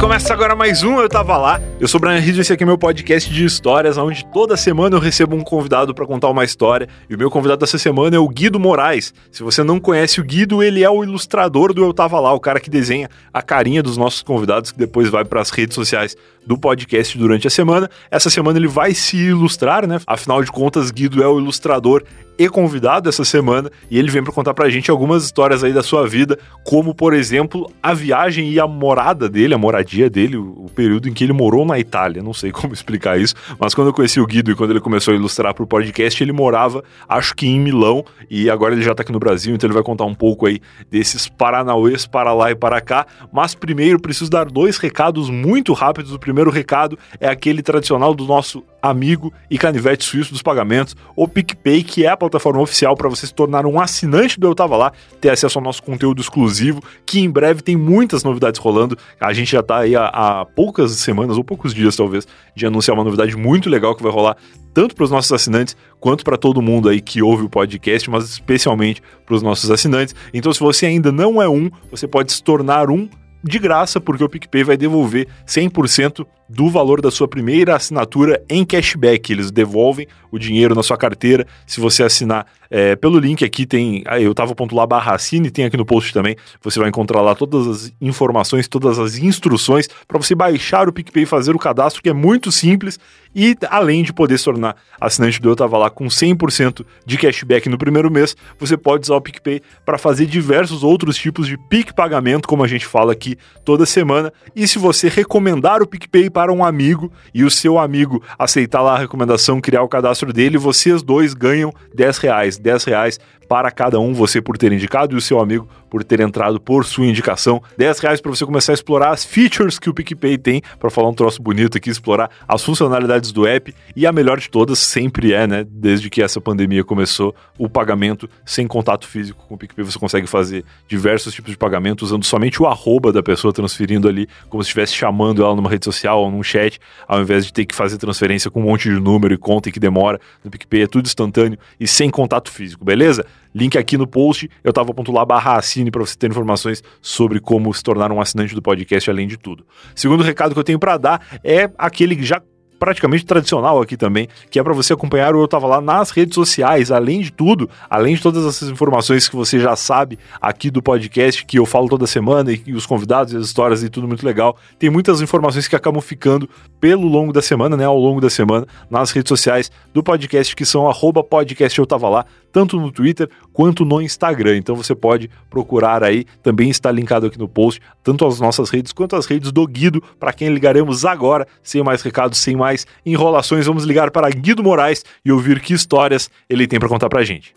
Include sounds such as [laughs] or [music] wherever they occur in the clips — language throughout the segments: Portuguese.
começa agora mais um Eu Tava Lá. Eu sou o Brian Rizzo e esse aqui é meu podcast de histórias, onde toda semana eu recebo um convidado para contar uma história. E o meu convidado dessa semana é o Guido Moraes. Se você não conhece o Guido, ele é o ilustrador do Eu Tava Lá, o cara que desenha a carinha dos nossos convidados, que depois vai para as redes sociais do podcast durante a semana. Essa semana ele vai se ilustrar, né? Afinal de contas, Guido é o ilustrador e convidado essa semana e ele vem para contar pra gente algumas histórias aí da sua vida, como por exemplo, a viagem e a morada dele, a moradia dele, o, período em que ele morou na Itália. Não sei [laughs] como explicar isso, mas quando eu conheci o Guido e quando ele começou a ilustrar pro podcast, ele morava, acho que em Milão, e agora ele já tá aqui no Brasil, então ele vai contar um pouco aí desses paranauês para lá e para cá. Mas primeiro preciso dar dois recados muito rápidos. O primeiro recado é aquele tradicional do nosso amigo e canivete suíço dos pagamentos, o PicPay, que é a plataforma oficial para você se tornar um assinante do Eu Tava Lá, ter acesso ao nosso conteúdo exclusivo, que em breve tem muitas novidades rolando. A gente já tá aí há, há poucas semanas, ou poucos dias talvez, de anunciar uma novidade muito legal que vai rolar tanto para os nossos assinantes quanto para todo mundo aí que ouve o podcast, mas especialmente para os nossos assinantes. Então, se você ainda não é um, você pode se tornar um de graça, porque o PicPay vai devolver 100% do valor da sua primeira assinatura em cashback. Eles devolvem o dinheiro na sua carteira se você assinar é, pelo link aqui tem ah, eu tava ponto lá barra assine, tem aqui no post também. Você vai encontrar lá todas as informações, todas as instruções para você baixar o PicPay e fazer o cadastro, que é muito simples. E além de poder se tornar assinante do Eu Tava Lá com 100% de cashback no primeiro mês, você pode usar o PicPay para fazer diversos outros tipos de PIC pagamento, como a gente fala aqui toda semana. E se você recomendar o PicPay para um amigo e o seu amigo aceitar lá a recomendação, criar o cadastro dele, vocês dois ganham 10 reais. 10 reais para cada um, você por ter indicado e o seu amigo por ter entrado por sua indicação. 10 reais para você começar a explorar as features que o PicPay tem, para falar um troço bonito aqui, explorar as funcionalidades do app. E a melhor de todas sempre é, né, desde que essa pandemia começou, o pagamento sem contato físico com o PicPay. Você consegue fazer diversos tipos de pagamento usando somente o arroba da pessoa, transferindo ali como se estivesse chamando ela numa rede social ou num chat, ao invés de ter que fazer transferência com um monte de número e conta e que demora. No PicPay é tudo instantâneo e sem contato físico, beleza? Link aqui no post, eu tava lá barra assine para você ter informações sobre como se tornar um assinante do podcast, além de tudo. Segundo recado que eu tenho para dar é aquele que já praticamente tradicional aqui também, que é para você acompanhar o Eu Tava Lá nas redes sociais. Além de tudo, além de todas essas informações que você já sabe aqui do podcast, que eu falo toda semana, e, os convidados, e as histórias e tudo muito legal, tem muitas informações que acabam ficando pelo longo da semana, né? Ao longo da semana, nas redes sociais do podcast, que são arroba podcast Eu Tava Lá, tanto no Twitter quanto no Instagram. Então você pode procurar aí, também está linkado aqui no post, tanto as nossas redes quanto as redes do Guido, para quem ligaremos agora, sem mais recados, sem mais enrolações, vamos ligar para Guido Moraes e ouvir que histórias ele tem para contar para gente.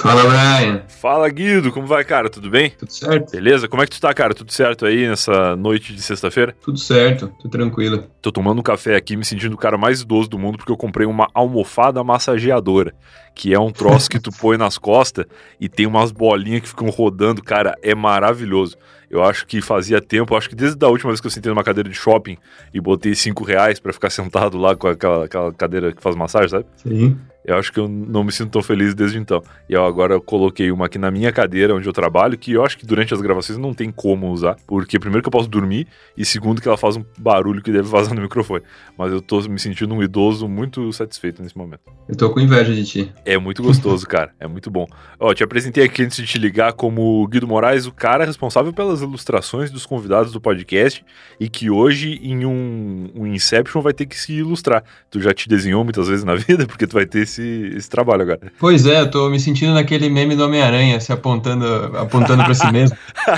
Fala, Brian. Fala, Guido. Como vai, cara? Tudo bem? Tudo certo. Beleza? Como é que tu tá, cara? Tudo certo aí nessa noite de sexta-feira? Tudo certo. Tô tranquilo. Tô tomando um café aqui, me sentindo o cara mais idoso do mundo, porque eu comprei uma almofada massageadora, que é um troço que tu põe nas costas e tem umas bolinhas que ficam rodando. Cara, é maravilhoso. Eu acho que fazia tempo, acho que desde a última vez que eu sentei numa cadeira de shopping e botei cinco reais para ficar [laughs] sentado lá com aquela, aquela cadeira que faz massagem, sabe? Sim. Eu acho que eu não me sinto tão feliz desde então. E eu agora coloquei uma aqui na minha cadeira onde eu trabalho, que eu acho que durante as gravações não tem como usar, porque primeiro que eu posso dormir e segundo que ela faz um barulho que deve vazar no microfone. Mas eu tô me sentindo um idoso muito satisfeito nesse momento. Eu tô com inveja de ti. É muito gostoso, [laughs] cara. É muito bom. Ó, te apresentei aqui antes de te ligar como Guido Moraes, o cara responsável pelas ilustrações dos convidados do podcast e que hoje em um, um Inception vai ter que se ilustrar. Tu já te desenhou muitas vezes na [laughs] vida, porque tu vai ter esse, esse trabalho agora. Pois é, eu tô me sentindo naquele meme do Homem-Aranha, se apontando, apontando para si mesmo.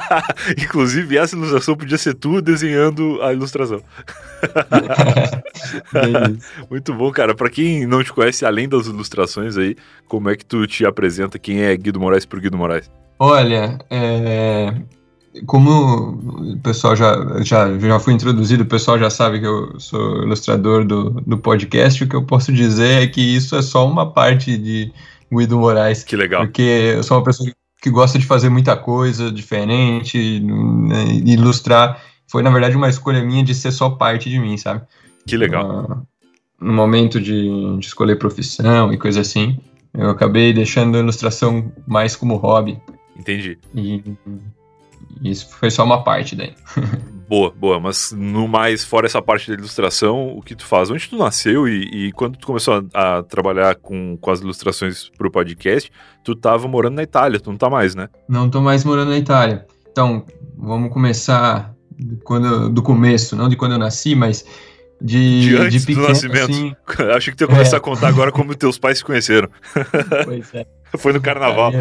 [laughs] Inclusive, essa ilustração podia ser tu desenhando a ilustração. [laughs] Muito bom, cara. Para quem não te conhece, além das ilustrações aí, como é que tu te apresenta? Quem é Guido Moraes por Guido Moraes? Olha, é, como o pessoal já, já, já foi introduzido, o pessoal já sabe que eu sou ilustrador do, do podcast, o que eu posso dizer é que isso é só uma parte de Guido Moraes. Que legal. Porque eu sou uma pessoa que gosta de fazer muita coisa diferente, né, ilustrar. Foi, na verdade, uma escolha minha de ser só parte de mim, sabe? Que legal. no momento de, de escolher profissão e coisa assim. Eu acabei deixando a ilustração mais como hobby. Entendi. E isso foi só uma parte daí. [laughs] boa, boa. Mas no mais, fora essa parte da ilustração, o que tu faz? Onde tu nasceu e, e quando tu começou a, a, trabalhar com, com as ilustrações pro podcast, tu tava morando na Itália, tu não tá mais, né? Não tô mais morando na Itália. Então, vamos começar quando, do começo, não de quando eu nasci, mas de, de antes de pequeno, do nascimento. Assim, [laughs] Acho que tu ia começar é. a contar agora como teus pais se conheceram. [laughs] Pois é. [laughs] Foi no carnaval.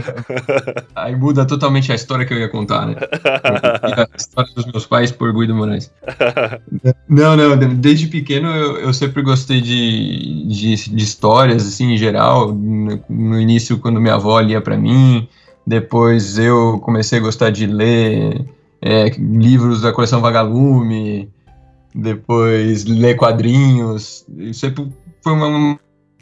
Aí, aí, muda totalmente a história que eu ia contar, né? a história dos meus pais por Guido Moraes. [laughs] Não, não, desde pequeno eu, eu sempre gostei de, de, de, histórias, assim, em geral. No, no início, quando minha avó lia para mim, depois eu comecei a gostar de ler é, livros da coleção Vagalume, depois ler quadrinhos. Sempre foi uma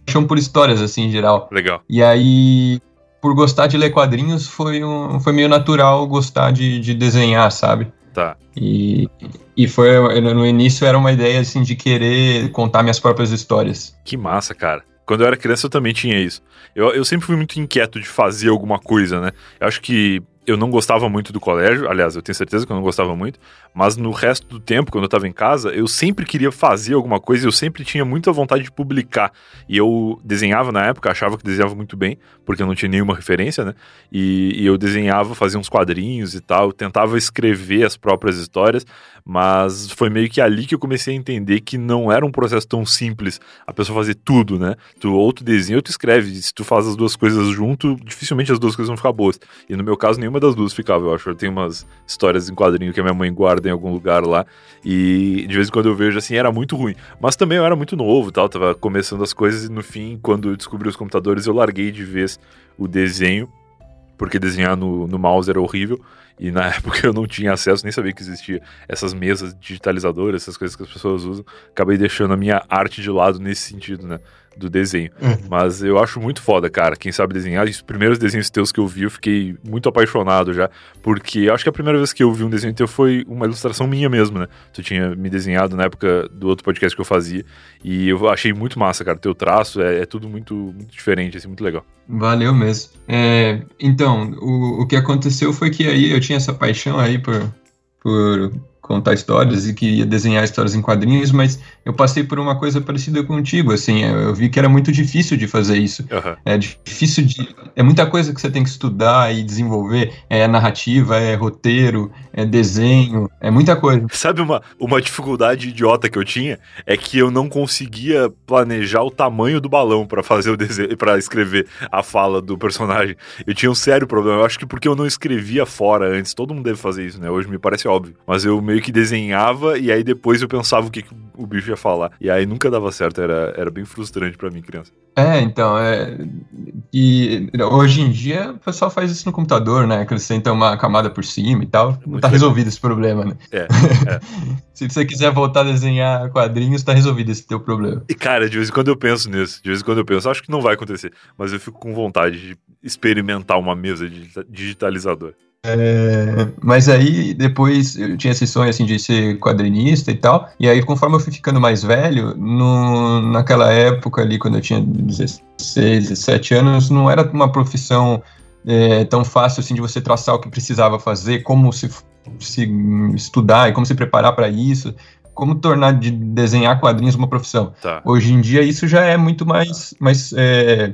paixão por histórias, assim, em geral. Legal. E aí, por gostar de ler quadrinhos, foi, um, foi meio natural gostar de, de desenhar, sabe? Tá. E, e foi, no início era uma ideia, assim, de querer contar minhas próprias histórias. Que massa, cara. Quando eu era criança eu também tinha isso. Eu, eu sempre fui muito inquieto de fazer alguma coisa, né? Eu acho que eu não gostava muito do colégio, aliás, eu tenho certeza que eu não gostava muito, mas no resto do tempo, quando eu estava em casa, eu sempre queria fazer alguma coisa, eu sempre tinha muita vontade de publicar. E eu desenhava na época, achava que desenhava muito bem, porque eu não tinha nenhuma referência, né? E, e eu desenhava, fazia uns quadrinhos e tal, tentava escrever as próprias histórias, mas foi meio que ali que eu comecei a entender que não era um processo tão simples a pessoa fazer tudo, né? Tu ou tu desenha ou tu escreve. Se tu faz as duas coisas junto, dificilmente as duas coisas vão ficar boas. E no meu caso, nenhuma das duas ficava, eu acho. Eu tenho umas histórias em quadrinho que a minha mãe guarda em algum lugar lá. E de vez em quando eu vejo assim, era muito ruim. Mas também eu era muito novo tal, tava começando as coisas e no fim, quando eu descobri os computadores, eu larguei de vez o desenho porque desenhar no, no mouse era horrível. E na [laughs] época eu não tinha acesso, nem sabia que existia essas mesas digitalizadoras, essas coisas que as pessoas usam. Acabei deixando a minha arte de lado nesse sentido, né? Do desenho. Uhum. Mas eu acho muito foda, cara. Quem sabe desenhar, os primeiros desenhos teus que eu vi, eu fiquei muito apaixonado já. Porque eu acho que a primeira vez que eu vi um desenho teu foi uma ilustração minha mesmo, né? Tu tinha me desenhado na época do outro podcast que eu fazia. E eu achei muito massa, cara. Teu traço é, é tudo muito, muito diferente, assim, muito legal. Valeu mesmo. É, então, o, o que aconteceu foi que aí eu tinha essa paixão aí por, por contar histórias e queria desenhar histórias em quadrinhos, mas eu passei por uma coisa parecida contigo, assim, eu vi que era muito difícil de fazer isso. Uhum. É difícil de. É muita coisa que você tem que estudar e desenvolver. É narrativa, é roteiro, é desenho, é muita coisa. Sabe uma, uma dificuldade idiota que eu tinha? É que eu não conseguia planejar o tamanho do balão para fazer o desenho, para escrever a fala do personagem. Eu tinha um sério problema. Eu acho que porque eu não escrevia fora antes. Todo mundo deve fazer isso, né? Hoje me parece óbvio. Mas eu meio que desenhava e aí depois eu pensava o que, que o bicho ia falar. E aí nunca dava certo, era, era bem frustrante para mim, criança. É, então, é, e hoje em dia o pessoal faz isso no computador, né? Acrescenta uma camada por cima e tal. Não tá resolvido esse problema, né? É. [laughs] é. Se você quiser voltar a desenhar quadrinhos, tá resolvido esse teu problema. E cara, de vez em quando eu penso nisso, de vez em quando eu penso, acho que não vai acontecer, mas eu fico com vontade de experimentar uma mesa digitalizadora. É, mas aí depois eu tinha esse sonho assim de ser quadrinista e tal. E aí conforme eu fui ficando mais velho, no, naquela época ali quando eu tinha 16, 17 anos, não era uma profissão é, tão fácil assim de você traçar o que precisava fazer, como se, se estudar e como se preparar para isso como tornar de desenhar quadrinhos uma profissão. Tá. Hoje em dia isso já é muito mais, mais é,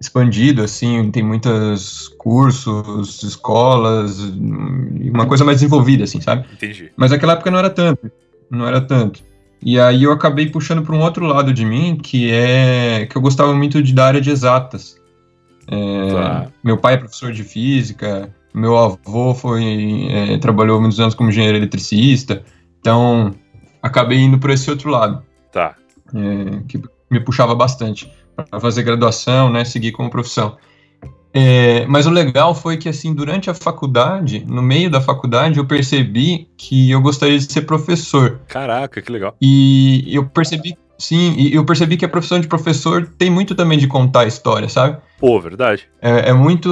expandido, assim, tem muitos cursos, escolas, uma coisa mais desenvolvida, assim, sabe? Entendi. Mas naquela época não era tanto, não era tanto. E aí eu acabei puxando para um outro lado de mim, que é que eu gostava muito de da área de exatas. É, tá. Meu pai é professor de física, meu avô foi é, trabalhou muitos anos como engenheiro eletricista, então acabei indo por esse outro lado. Tá. É, que me puxava bastante para fazer graduação, né, seguir como profissão. É, mas o legal foi que, assim, durante a faculdade, no meio da faculdade, eu percebi que eu gostaria de ser professor. Caraca, que legal. E eu percebi, sim, e eu percebi que a profissão de professor tem muito também de contar história, sabe? Pô, verdade. É, é muito.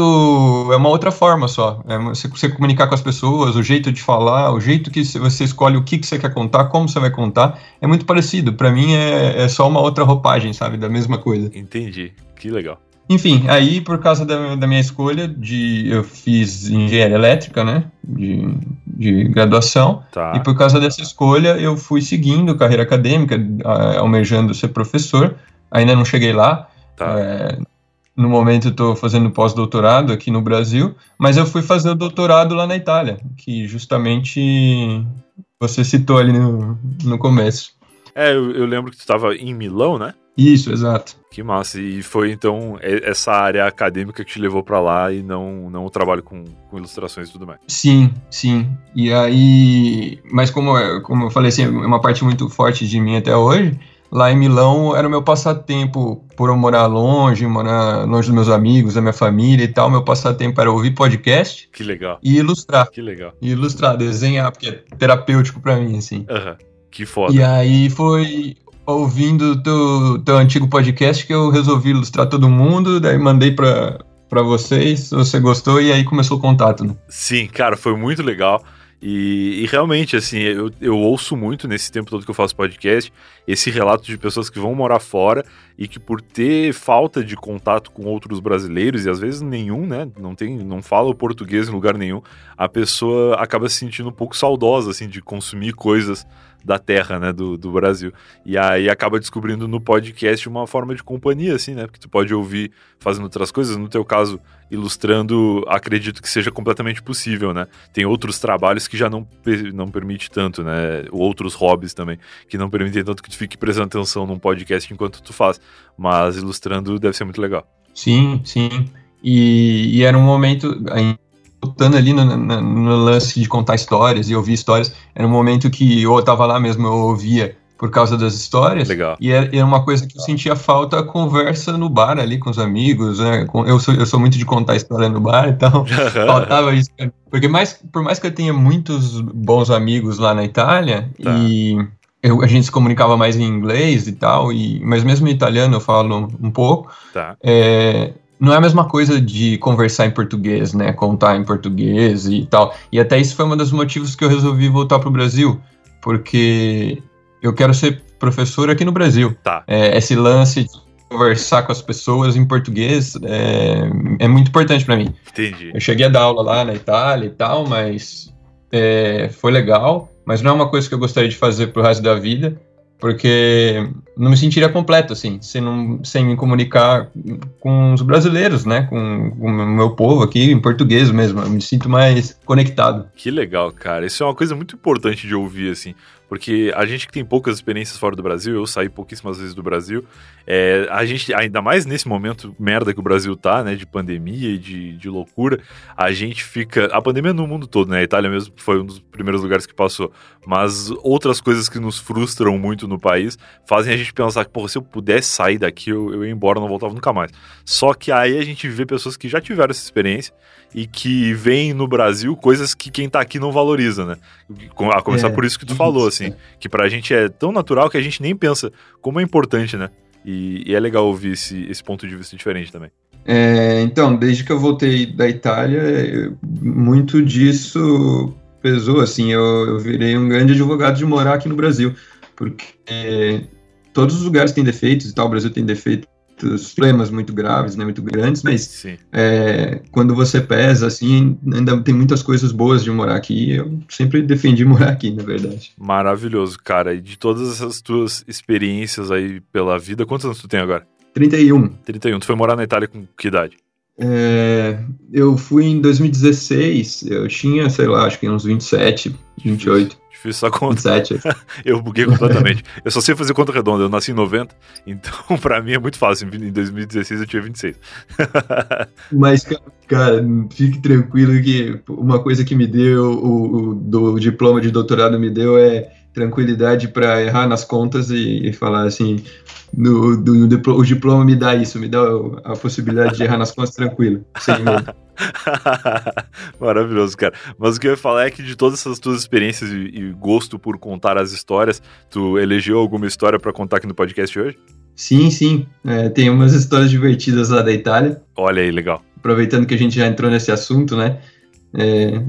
É uma outra forma só. É você, você, comunicar com as pessoas, o jeito de falar, o jeito que você escolhe o que, que você quer contar, como você vai contar, é muito parecido. Para mim é, é só uma outra roupagem, sabe? Da mesma coisa. Entendi. Que legal. Enfim, aí por causa da, da, minha escolha, de, eu fiz engenharia elétrica, né? De, de graduação. Tá. E por causa dessa escolha, eu fui seguindo carreira acadêmica, almejando ser professor. Ainda não cheguei lá. Tá. É, no momento estou fazendo pós-doutorado aqui no Brasil, mas eu fui fazer o doutorado lá na Itália, que justamente você citou ali no, no começo. É, eu, eu lembro que tu estava em Milão, né? Isso, exato. Que massa. E foi então essa área acadêmica que te levou para lá e não, não o trabalho com, com, ilustrações e tudo mais. Sim, sim. E aí. Mas como, como eu falei assim, é uma parte muito forte de mim até hoje. Lá em Milão era o meu passatempo, por eu morar longe, morar longe dos meus amigos, da minha família e tal. Meu passatempo era ouvir podcast. Que legal. E ilustrar. Que legal. E ilustrar, desenhar, porque é terapêutico para mim, assim. Aham. Uhum. Que foda. E aí foi ouvindo teu, teu antigo podcast que eu resolvi ilustrar todo mundo, daí mandei pra, pra vocês, você gostou, e aí começou o contato, né? Sim, cara, foi muito legal. E, e, realmente, assim, eu, eu ouço muito nesse tempo todo que eu faço podcast esse relato de pessoas que vão morar fora e que por ter falta de contato com outros brasileiros, e às vezes nenhum, né? Não tem, não fala o português em lugar nenhum, a pessoa acaba se sentindo um pouco saudosa, assim, de consumir coisas da terra, né, do, do Brasil. E aí acaba descobrindo no podcast uma forma de companhia, assim, né, porque tu pode ouvir fazendo outras coisas, no teu caso, ilustrando, acredito que seja completamente possível, né. Tem outros trabalhos que já não, não permite tanto, né, outros hobbies também, que não permitem tanto que tu fique prestando atenção num podcast enquanto tu faz, mas ilustrando deve ser muito legal. Sim, sim. E, e era um momento voltando ali no, no, no, lance de contar histórias e ouvir histórias, era um momento que eu estava lá mesmo, eu ouvia por causa das histórias. Legal. E era, era, uma coisa que eu sentia falta a conversa no bar ali com os amigos, né? Eu sou, eu sou muito de contar história no bar, então [laughs] faltava isso. Porque mais, por mais que eu tenha muitos bons amigos lá na Itália tá. e eu, a gente se comunicava mais em inglês e tal, e, mas mesmo em italiano eu falo um pouco. Tá. É, não é a mesma coisa de conversar em português, né? Contar em português e tal. E até isso foi um dos motivos que eu resolvi voltar para o Brasil, porque eu quero ser professor aqui no Brasil. Tá. É, esse lance de conversar com as pessoas em português é, é muito importante para mim. Entendi. Eu cheguei a dar aula lá na Itália e tal, mas é, foi legal, mas não é uma coisa que eu gostaria de fazer pro resto da vida porque não me sentiria completo, assim, sem, não, sem me comunicar com os brasileiros, né, com, com o meu povo aqui, em português mesmo, eu me sinto mais conectado. Que legal, cara, isso é uma coisa muito importante de ouvir, assim, porque a gente que tem poucas experiências fora do Brasil, eu saí pouquíssimas vezes do Brasil, é, a gente, ainda mais nesse momento merda que o Brasil tá, né, de pandemia e de, de loucura, a gente fica. A pandemia no mundo todo, né? A Itália mesmo foi um dos primeiros lugares que passou, mas outras coisas que nos frustram muito no país fazem a gente pensar que, pô, se eu pudesse sair daqui, eu, eu ia embora, não voltava nunca mais. Só que aí a gente vê pessoas que já tiveram essa experiência e que veem no Brasil coisas que quem tá aqui não valoriza, né? A começar é, por isso que tu falou, assim, que pra gente é tão natural que a gente nem pensa como é importante, né? E, e é legal ouvir esse, esse ponto de vista diferente também. É, então, desde que eu voltei da Itália, muito disso pesou, assim, eu, eu virei um grande advogado de morar aqui no Brasil, porque todos os lugares têm defeitos e tal, o Brasil tem defeitos problemas muito graves, né, muito grandes, mas é, quando você pesa, assim, ainda tem muitas coisas boas de morar aqui. Eu sempre defendi [laughs] morar aqui, na verdade. Maravilhoso, cara. E de todas essas tuas experiências aí pela vida, quantos anos tu tem agora? 31. 31. Tu foi morar na Itália com que idade? É, eu fui em 2016, eu tinha, sei lá, acho que uns 27, 28. Fiz essa conta. 27. [laughs] eu buguei completamente. eu só sei fazer conta redonda. Eu nasci em 90, então [laughs] pra mim é muito fácil. Em 2016 eu tinha 26. [laughs] Mas, cara, fique tranquilo que uma coisa que me deu, o, o do diploma de doutorado me deu é tranquilidade para errar nas contas e, e falar assim, no, do, no, o diploma me dá isso, me dá a possibilidade de errar nas contas tranquilo, sem medo. [laughs] Maravilhoso, cara. Mas o que eu ia falar é que de todas essas tuas experiências e, e gosto por contar as histórias, tu elegeu alguma história para contar aqui no podcast hoje? Sim, sim. É, tem umas histórias divertidas lá da Itália. Olha aí, legal. Aproveitando que a gente já entrou nesse assunto, né? É,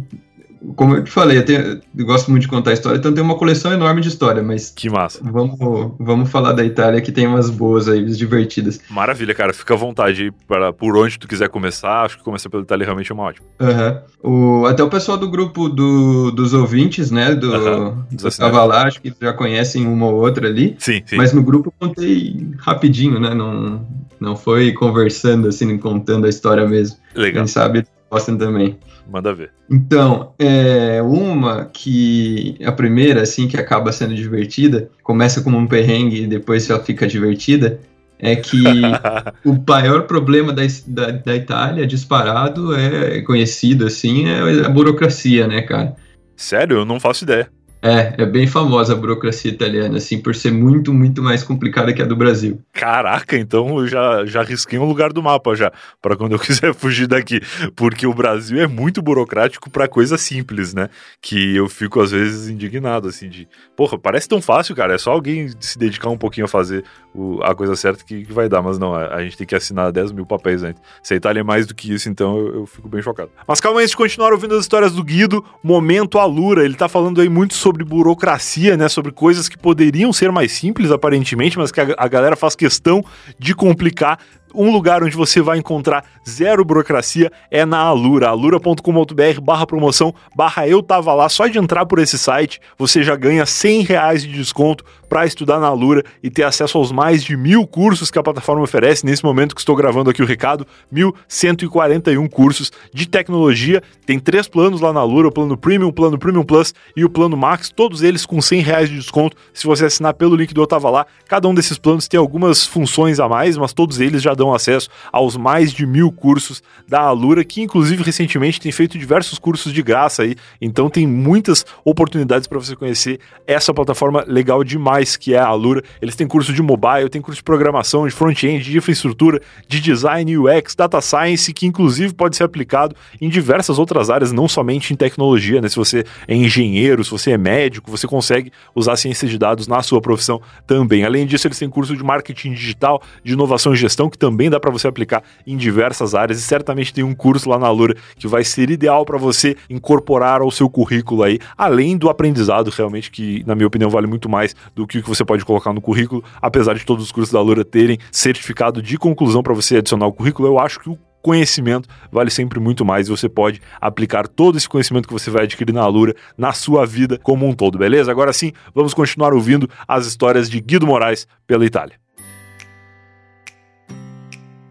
como eu te falei, eu, tenho, eu, gosto muito de contar história, então tem uma coleção enorme de história, mas. Que massa. Vamos, vamos falar da Itália, que tem umas boas aí, divertidas. Maravilha, cara. Fica à vontade aí para, por onde tu quiser começar. Acho que começar pela Itália realmente é uma ótima. Uhum. O, até o pessoal do grupo do, dos ouvintes, né? Do, uhum. do Cavalar, acho que já conhecem uma ou outra ali. Sim, sim. Mas no grupo eu contei rapidinho, né? Não, não foi conversando assim, contando a história mesmo. Legal. Quem sabe gostam também. Manda ver. Então, é uma que a primeira, assim, que acaba sendo divertida, começa como um perrengue e depois só fica divertida, é que [laughs] o maior problema da, da, da, Itália, disparado, é conhecido, assim, é a burocracia, né, cara? Sério? Eu não faço ideia. É, é bem famosa a burocracia italiana, assim, por ser muito, muito mais complicada que a do Brasil. Caraca, então eu já, já risquei um lugar do mapa já, para quando eu [laughs] quiser fugir daqui. Porque o Brasil é muito burocrático para coisa simples, né? Que eu fico às vezes indignado, assim, de, porra, parece tão fácil, cara, é só alguém se dedicar um pouquinho a fazer o, a coisa certa que, que, vai dar, mas não, a, gente tem que assinar 10 mil papéis antes. Se a Itália é mais do que isso, então eu, eu fico bem chocado. Mas calma, antes de continuar ouvindo as histórias do Guido, momento Alura, ele tá falando aí muito sobre sobre burocracia, né? Sobre coisas que poderiam ser mais simples, aparentemente, mas que a, a galera faz questão de complicar um lugar onde você vai encontrar zero burocracia é na Alura, alura.com.br barra promoção, barra eu tava lá, só de entrar por esse site você já ganha 100 reais de desconto para estudar na Alura e ter acesso aos mais de mil cursos que a plataforma oferece. Nesse momento que estou gravando aqui o recado, 1.141 cursos de tecnologia, tem três planos lá na Alura, o plano Premium, o plano Premium Plus e o plano Max, todos eles com 100 reais de desconto. Se você assinar pelo link do Eu Tava Lá, cada um desses planos tem algumas funções a mais, mas todos eles já dão acesso aos mais de mil cursos da Alura, que inclusive recentemente tem feito diversos cursos de graça aí. Então tem muitas oportunidades para você conhecer essa plataforma legal demais que é a Alura. Eles têm curso de mobile, tem curso de programação, de front-end, de infraestrutura, de design, UX, data science, que inclusive pode ser aplicado em diversas outras áreas, não somente em tecnologia, né? Se você é engenheiro, se você é médico, você consegue usar ciência de dados na sua profissão também. Além disso, eles têm curso de marketing digital, de inovação e gestão, que também também dá para você aplicar em diversas áreas e certamente tem um curso lá na Alura que vai ser ideal para você incorporar ao seu currículo aí, além do aprendizado realmente que, na minha opinião, vale muito mais do que o que você pode colocar no currículo, apesar de todos os cursos da Alura terem certificado de conclusão para você adicionar o currículo, eu acho que o conhecimento vale sempre muito mais e você pode aplicar todo esse conhecimento que você vai adquirir na Alura na sua vida como um todo, beleza? Agora sim, vamos continuar ouvindo as histórias de Guido Moraes pela Itália.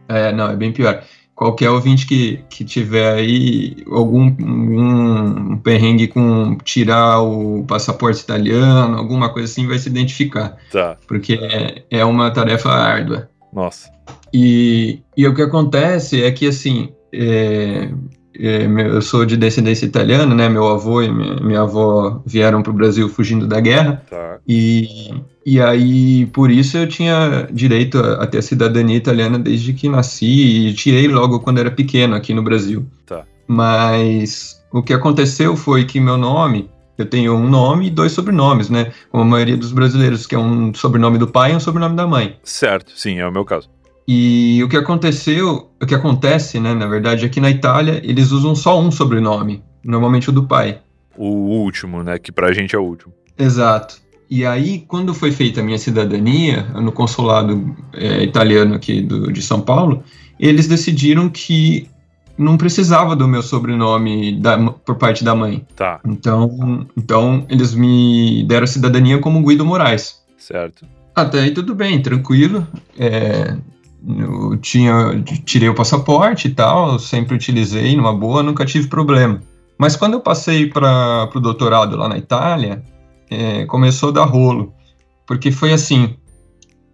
É, não, é bem pior. Qualquer ouvinte que, que tiver aí algum um, um perrengue com tirar o passaporte italiano, alguma coisa assim, vai se identificar. Tá. Porque é, é uma tarefa árdua. Nossa. E, e o que acontece é que, assim, é, é, eu sou de descendência italiana, né? Meu avô e minha, minha avó vieram para o Brasil fugindo da guerra. Tá. E, e aí, por isso eu tinha direito a, a, ter a cidadania italiana desde que nasci e tirei logo quando era pequeno aqui no Brasil. Tá. Mas o que aconteceu foi que meu nome, eu tenho um nome e dois sobrenomes, né? Como a maioria dos brasileiros, que é um sobrenome do pai e um sobrenome da mãe. Certo, sim, é o meu caso. E o que aconteceu, o que acontece, né, na verdade, aqui na Itália, eles usam só um sobrenome, normalmente o do pai. O último, né, que pra gente é o último. Exato. E aí, quando foi feita a minha cidadania, no consulado é, italiano aqui do, de São Paulo, eles decidiram que não precisava do meu sobrenome da, por parte da mãe. Tá. Então, então, eles me deram a cidadania como Guido Moraes. Certo. Até aí tudo bem, tranquilo. É, eu tinha, tirei o passaporte e tal, sempre utilizei numa boa, nunca tive problema. Mas quando eu passei para o doutorado lá na Itália, é, começou a dar rolo, porque foi assim,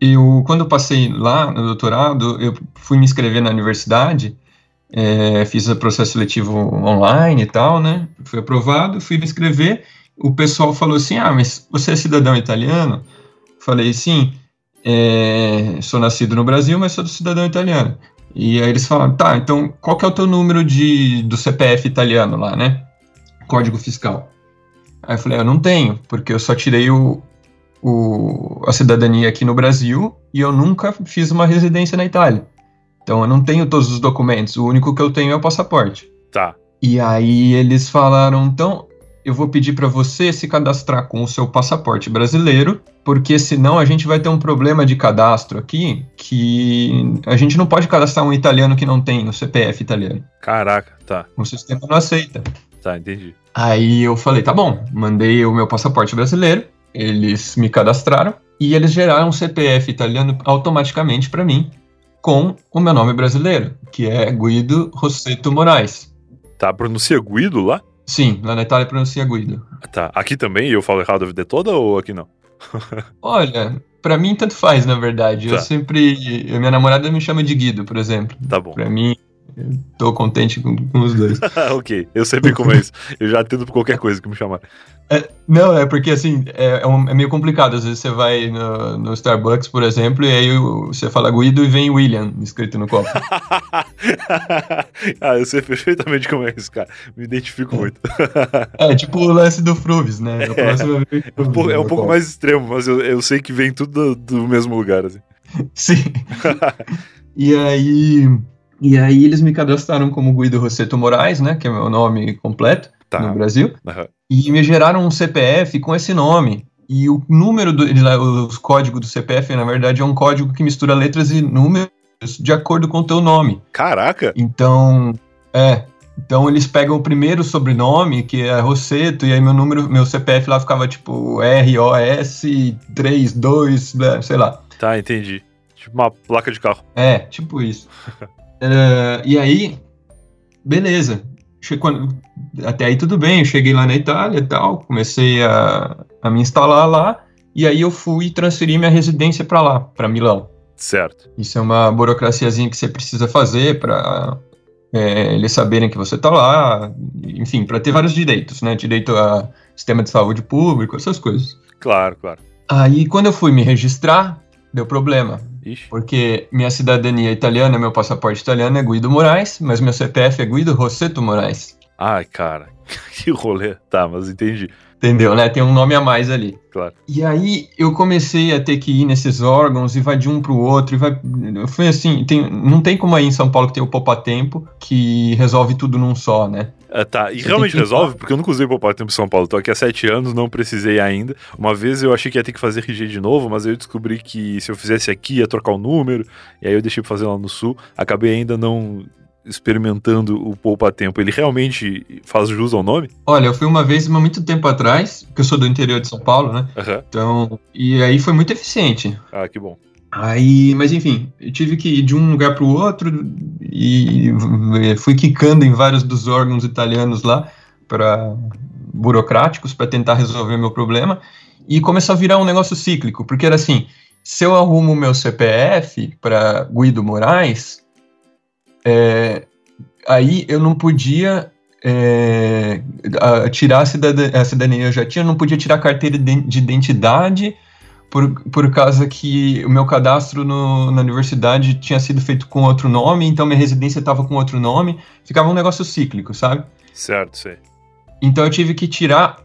eu quando eu passei lá no doutorado, eu fui me inscrever na universidade, é, fiz o processo seletivo online e tal, né? Fui aprovado, fui me inscrever. O pessoal falou assim: Ah, mas você é cidadão italiano? Falei, sim é, sou nascido no Brasil, mas sou cidadão italiano. E aí eles falaram, tá, então qual que é o teu número de, do CPF italiano lá, né? Código fiscal. Aí eu falei, eu não tenho, porque eu só tirei o, o, a cidadania aqui no Brasil e eu nunca fiz uma residência na Itália. Então eu não tenho todos os documentos, o único que eu tenho é o passaporte. Tá. E aí eles falaram, então, eu vou pedir para você se cadastrar com o seu passaporte brasileiro, porque senão a gente vai ter um problema de cadastro aqui que a gente não pode cadastrar um italiano que não tem o CPF italiano. Caraca, tá. O sistema não aceita. Tá, entendi. Aí eu falei, tá bom, mandei o meu passaporte brasileiro, eles me cadastraram e eles geraram um CPF italiano automaticamente para mim com o meu nome brasileiro, que é Guido Rosseto Moraes. Tá, pronuncia Guido lá? Sim, lá na Itália pronuncia Guido. Tá, aqui também eu falo errado a vida toda ou aqui não? [laughs] Olha, pra mim tanto faz, na verdade. Tá. Eu sempre. Minha namorada me chama de Guido, por exemplo. Tá bom. Pra mim, eu tô contente com, com os dois. [laughs] ok, eu sei bem como é isso. Eu já atendo por qualquer coisa que me chamar. É, não, é porque assim, é, é um- é meio complicado. Às vezes você vai no, no Starbucks, por exemplo, e aí você fala Guido e vem William escrito no copo. [laughs] ah, eu sei perfeitamente como é isso, cara. Me identifico muito. É tipo o lance do Fruvis, né? [laughs] Vez É um pouco, é um pouco mais extremo, mas eu, eu sei que vem tudo do, do mesmo lugar, assim. Sim. e aí. E aí eles me cadastraram como Guido Rosseto Moraes, né? Que é meu nome completo Tá. no Brasil. Aham. E me geraram um CPF com esse nome. E o número, do, os códigos do CPF, na verdade, é um código que mistura letras e números de acordo com o teu nome. Caraca! Então, é. Então eles pegam o primeiro sobrenome, que é Rosseto, e aí meu número, meu CPF lá ficava tipo ROS 32, blá, sei lá. Tá, entendi. Tipo uma placa de carro. É, tipo isso. [laughs] É, e aí, beleza. Quando- até aí tudo bem, eu cheguei lá na Itália e tal, comecei a, a me instalar lá, e aí eu fui transferir minha residência para lá, para Milão. Certo. Isso é uma burocraciazinha que você precisa fazer para eles saberem que você tá lá, enfim, para ter vários direitos, né? Direito a sistema de saúde público, essas coisas. Claro, claro. Aí quando eu fui me registrar, deu problema. Ixi. Porque minha cidadania é italiana, meu passaporte italiano é Guido Moraes, mas meu CPF é Guido Rosseto Moraes. Ai, cara. [laughs] Que rolê. Tá, mas entendi. Entendeu, né? Tem um nome a mais ali. Claro. E aí eu comecei a ter que ir nesses órgãos e vai de um pro outro e vai. Foi assim, tem, não tem como aí em São Paulo que tem o Poupa Tempo que resolve tudo num só, né? Ah, tá, e Você realmente que- resolve? Porque eu nunca usei Poupar Tempo em São Paulo. Tô aqui há sete anos, não precisei ainda. Uma vez eu achei que ia ter que fazer RG de novo, mas aí eu descobri que se eu fizesse aqui ia trocar o número. E aí eu deixei pra fazer lá no sul. Acabei ainda não experimentando o Poupa Tempo. Ele realmente faz jus ao nome? Olha, eu fui uma vez, mas muito tempo atrás, porque eu sou do interior de São Paulo, né? Aham. Então, e aí foi muito eficiente. Ah, que bom. Aí, mas enfim, eu tive que ir de um lugar para o outro e fui quicando em vários dos órgãos italianos lá para burocráticos para tentar resolver meu problema e começou a virar um negócio cíclico, porque era assim, se eu arrumo o meu CPF para Guido Moraes, é, aí eu não podia é, a- tirar a cidadania, a cidadania eu já tinha, eu não podia tirar a carteira de de identidade por, por causa que o meu cadastro no- na universidade tinha sido feito com outro nome, então minha residência estava com outro nome, ficava um negócio cíclico, sabe? Certo, sei. Então eu tive que tirar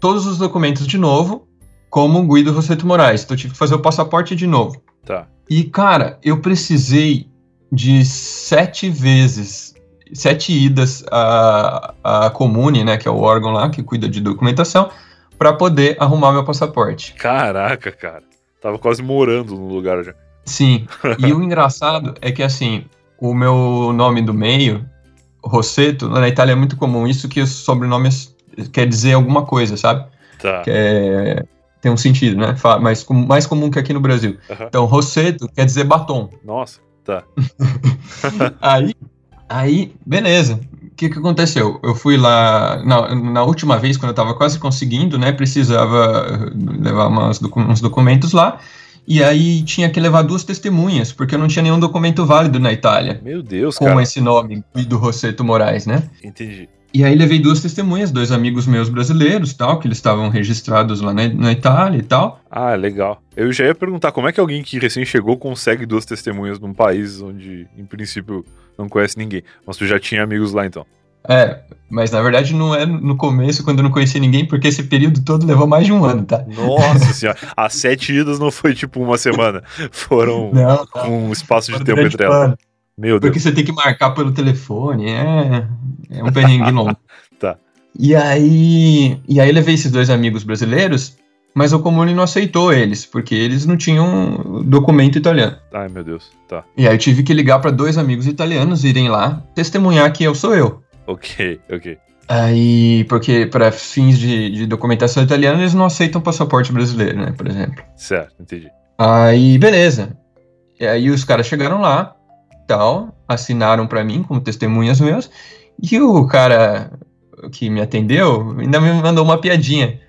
todos os documentos de novo, como Guido Rosseto Moraes, então eu tive que fazer o passaporte de novo. Tá. E, cara, eu precisei de sete vezes, sete idas à, à Comune, né, que é o órgão lá que cuida de documentação, para poder arrumar meu passaporte. Caraca, cara. Tava quase morando no lugar já. Sim, e [laughs] o engraçado é que, assim, o meu nome do meio, Rosseto, na Itália é muito comum isso, que os sobrenomes quer dizer alguma coisa, sabe? Tá. Que é, tem um sentido, né? Fa- Mais, com- mais comum que aqui no Brasil. Aham. Então, Rosseto quer dizer batom. Nossa, tá. [laughs] Aí, aí, beleza. O que, que aconteceu? Eu fui lá, na, na última vez, quando eu tava quase conseguindo, né? Precisava levar umas uns documentos lá. E aí tinha que levar duas testemunhas, porque eu não tinha nenhum documento válido na Itália Meu Deus, com cara. esse nome, Guido Rosseto Moraes, né? Entendi. E aí levei duas testemunhas, dois amigos meus brasileiros, tal, que eles estavam registrados lá na, na Itália e tal. Ah, legal. Eu já ia perguntar como é que alguém que recém chegou consegue duas testemunhas num país onde, em princípio, não conhece ninguém. Mas tu já tinha amigos lá então. É, mas na verdade não é no começo, quando eu não conhecia ninguém, porque esse período todo levou mais de um ano, tá? Nossa [laughs] senhora. As sete idas não foi tipo uma semana. Foram Não, um espaço de tempo entre elas. Meu Deus. Porque você tem que marcar pelo telefone, é, é um perrengue [laughs] longo. Tá. E aí, e aí levei esses dois amigos brasileiros, mas o Comune não aceitou eles, porque eles não tinham documento italiano. Ai, meu Deus, tá. E aí eu tive que ligar para dois amigos italianos irem lá testemunhar que eu sou eu. Ok, ok. Aí, porque para fins de, de documentação italiana eles não aceitam passaporte brasileiro, né, por exemplo. Certo, entendi. Aí, beleza. E aí os caras chegaram lá, tal, assinaram para mim como testemunhas meus, e o cara que me atendeu ainda me mandou uma piadinha.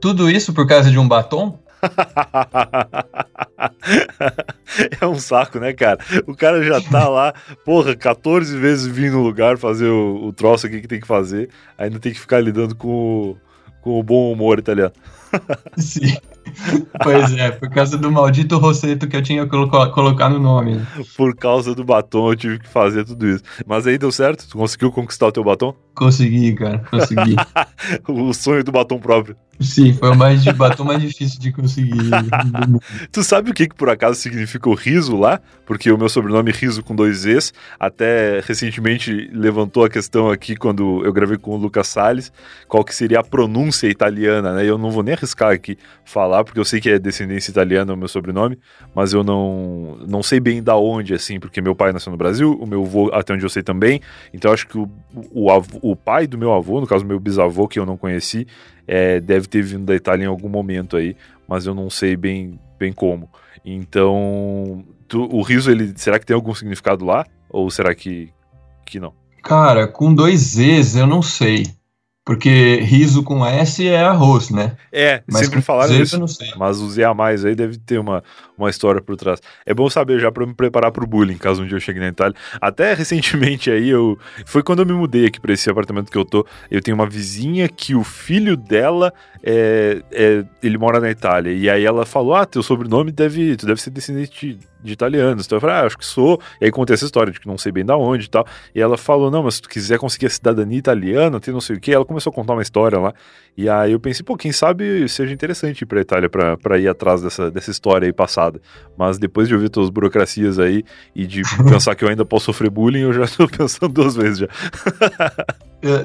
Tudo isso por causa de um batom? [laughs] é um saco, né, cara? O cara já tá lá, porra, 14 vezes vindo no lugar fazer o, o troço aqui que tem que fazer, ainda tem que ficar lidando com com o bom humor italiano. [laughs] Sim. Pois é, por causa do maldito roceto que eu tinha que colocar no nome. Por causa do batom eu tive que fazer tudo isso. Mas aí deu certo? Tu conseguiu conquistar o teu batom? Consegui, cara, consegui. [laughs] o sonho do batom próprio. Sim, foi o mais de batom mais difícil de conseguir. [laughs] tu sabe o que, que por acaso significa o riso lá? Porque o meu sobrenome é Riso com dois Z's, até recentemente levantou a questão aqui quando eu gravei com o Lucas Salles, qual que seria a pronúncia italiana, né? Eu não vou nem arriscar aqui falar, porque eu sei que é descendência italiana o meu sobrenome, mas eu não, não sei bem da onde, assim, porque meu pai nasceu no Brasil, o meu avô, até onde eu sei também, então acho que o, o, o pai do meu avô, no caso meu bisavô, que eu não conheci, é, deve ter vindo da Itália em algum momento aí, mas eu não sei bem, bem como. Então, tu, o riso, ele, será que tem algum significado lá? Ou será que, que não? Cara, com dois Z's eu não sei. Porque riso com S é arroz, né? É, mas sempre falaram isso. Mas o Z a mais aí deve ter uma, uma história por trás. É bom saber já para me preparar pro bullying, caso um dia eu chegue na Itália. Até recentemente aí eu foi quando eu me mudei aqui para esse apartamento que eu tô. Eu tenho uma vizinha que o filho dela é, é, ele mora na Itália e aí ela falou: "Ah, teu sobrenome deve, tu deve ser descendente de italianos. Então eu falei, ah, acho que sou. E aí contei essa história de que não sei bem da onde e tal. E ela falou, não, mas se tu quiser conseguir a cidadania italiana, tem não sei o que. Ela começou a contar uma história lá. E aí eu pensei, pô, quem sabe seja interessante ir pra Itália pra, pra ir atrás dessa, dessa história aí passada. Mas depois de ouvir todas as burocracias aí e de [laughs] pensar que eu ainda posso sofrer bullying, eu já tô [laughs] pensando duas vezes já.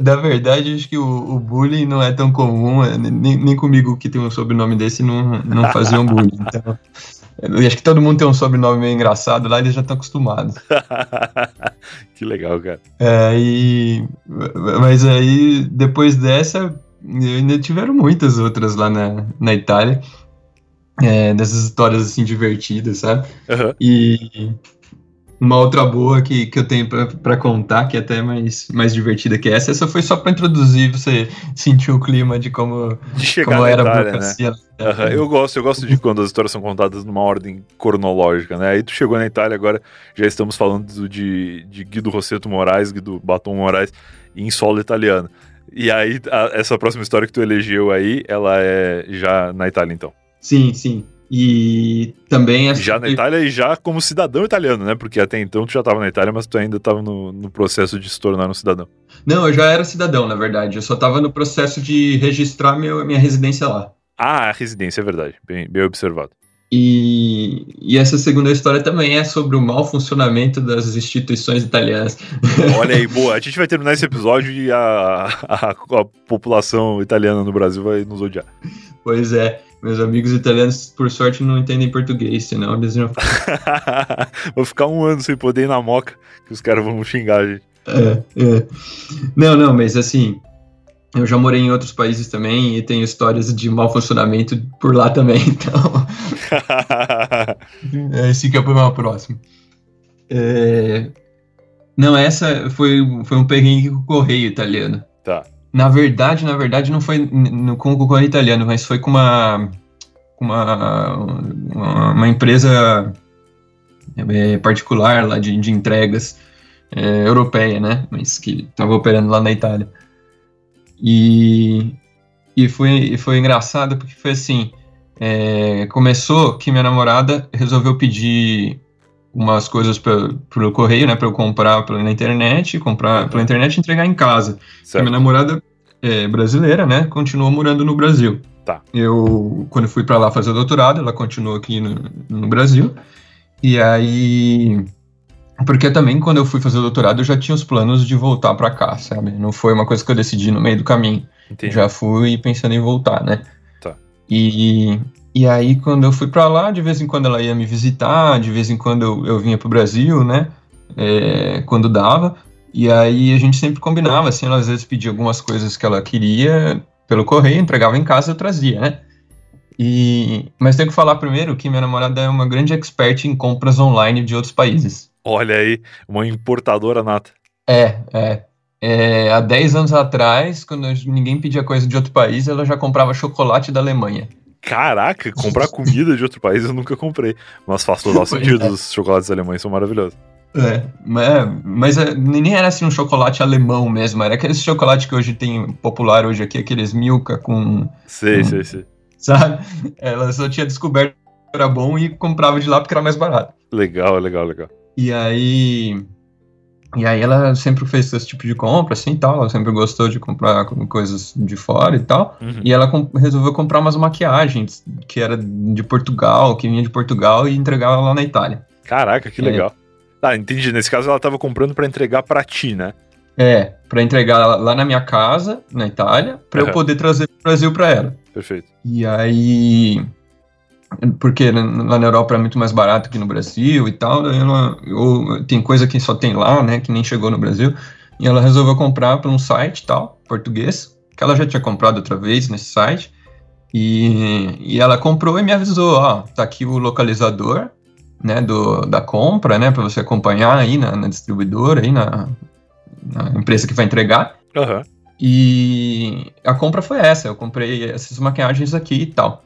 Da verdade, acho que o, o, bullying não é tão comum, é, nem, nem comigo que tem um sobrenome desse não, não faziam bullying. Então, [laughs] eu acho que todo mundo tem um sobrenome meio engraçado lá, eles já estão acostumados. [laughs] que legal, cara. É, e, mas aí, depois dessa, ainda tiveram muitas outras lá na, na Itália. É, dessas histórias assim divertidas, sabe? Uhum. E uma outra boa que, que eu tenho para contar, que é até mais, mais divertida que essa, essa foi só para introduzir, você sentir o clima de como, de como era Itália, a burocracia. Né? Uhum. Eu gosto, eu gosto de quando as histórias são contadas numa ordem cronológica, né? Aí tu chegou na Itália, agora já estamos falando de, de Guido Rosseto Moraes, Guido Batom Moraes, em solo italiano. E aí, a, essa próxima história que tu elegeu aí, ela é já na Itália, então. Sim, sim. E também... Já na Itália e já como cidadão italiano, né? Porque até então tu já estava na Itália, mas tu ainda estava no, no processo de se tornar um cidadão. Não, eu já era cidadão, na verdade. Eu só estava no processo de registrar meu, minha residência lá. Ah, a residência, é verdade. Bem, bem observado. E, e, essa segunda história também é sobre o mau funcionamento das instituições italianas. [laughs] Olha aí, boa. A gente vai terminar esse episódio e a, a, a população italiana no Brasil vai nos odiar. Pois é. Meus amigos italianos, por sorte, não entendem português, senão eles iam. [laughs] Vou ficar um ano sem poder ir na moca, que os caras vão xingar a gente. É, é. Não, não, mas assim, eu já morei em outros países também e tenho histórias de mau funcionamento por lá também, [laughs] então. [laughs] Esse que é o problema próximo. É... Não, essa foi, foi um perrengue com o correio italiano. Tá. Na verdade, na verdade, não foi no, com o correio italiano, mas foi com uma, uma, uma, uma empresa é, particular lá de, de entregas é, europeia, né? Mas que estava operando lá na Itália. E, e foi, foi engraçado porque foi assim: é, começou que minha namorada resolveu pedir umas coisas pra, pelo correio, né, para eu comprar pela, internet, comprar uhum. pela internet e entregar em casa. Minha namorada é brasileira, né, continuou morando no Brasil. Tá. Eu, quando fui para lá fazer doutorado, ela continuou aqui no, no Brasil. E aí Porque também, quando eu fui fazer o doutorado, eu já tinha os planos de voltar para cá, sabe? Não foi uma coisa que eu decidi no meio do caminho. Entendi. Já fui pensando em voltar, né? Tá. E, e aí, quando eu fui para lá, de vez em quando ela ia me visitar, de vez em quando eu, eu vinha pro Brasil, né? É, quando dava. E aí a gente sempre combinava, assim, ela às vezes pedia algumas coisas que ela queria pelo correio, entregava em casa e eu trazia, né? E, mas tenho que falar primeiro que minha namorada é uma grande expert em compras online de outros países. Olha aí, uma importadora nata. É, é. é há 10 anos atrás, quando ninguém pedia coisa de outro país, ela já comprava chocolate da Alemanha. Caraca, comprar [laughs] comida de outro país eu nunca comprei. Mas faz total sentido, é. os chocolates alemães são maravilhosos. É, mas, mas é, nem era assim um chocolate alemão mesmo, era aquele chocolate que hoje tem popular hoje aqui, aqueles Milka com. Sei, Hum. sei, sei. Sabe? Ela só tinha descoberto que era bom e comprava de lá porque era mais barato. Legal, legal, legal. E aí. E aí ela sempre fez esse tipo de compra, assim e tal. Ela sempre gostou de comprar coisas de fora e tal. Uhum. E ela com- resolveu comprar umas maquiagens que era de Portugal, que vinha de Portugal e entregava lá na Itália. Caraca, que É. legal. Tá, entendi. Nesse caso ela tava comprando pra entregar pra ti, né? É, pra entregar lá- na minha casa, na Itália, pra Aham. eu poder trazer pro Brasil pra ela. Perfeito. E aí. Porque lá na Europa é muito mais barato que no Brasil e tal. daí Ela, ou, tem coisa que só tem lá, né? Que nem chegou no Brasil. E ela resolveu comprar por um site tal, português, que ela já tinha comprado outra vez nesse site. E, e ela comprou e me avisou: ó, tá aqui o localizador. Né, do, da compra, né, para você acompanhar aí na, na distribuidora, aí na, na empresa que vai entregar. Aham. E a compra foi essa, eu comprei essas maquiagens aqui e tal.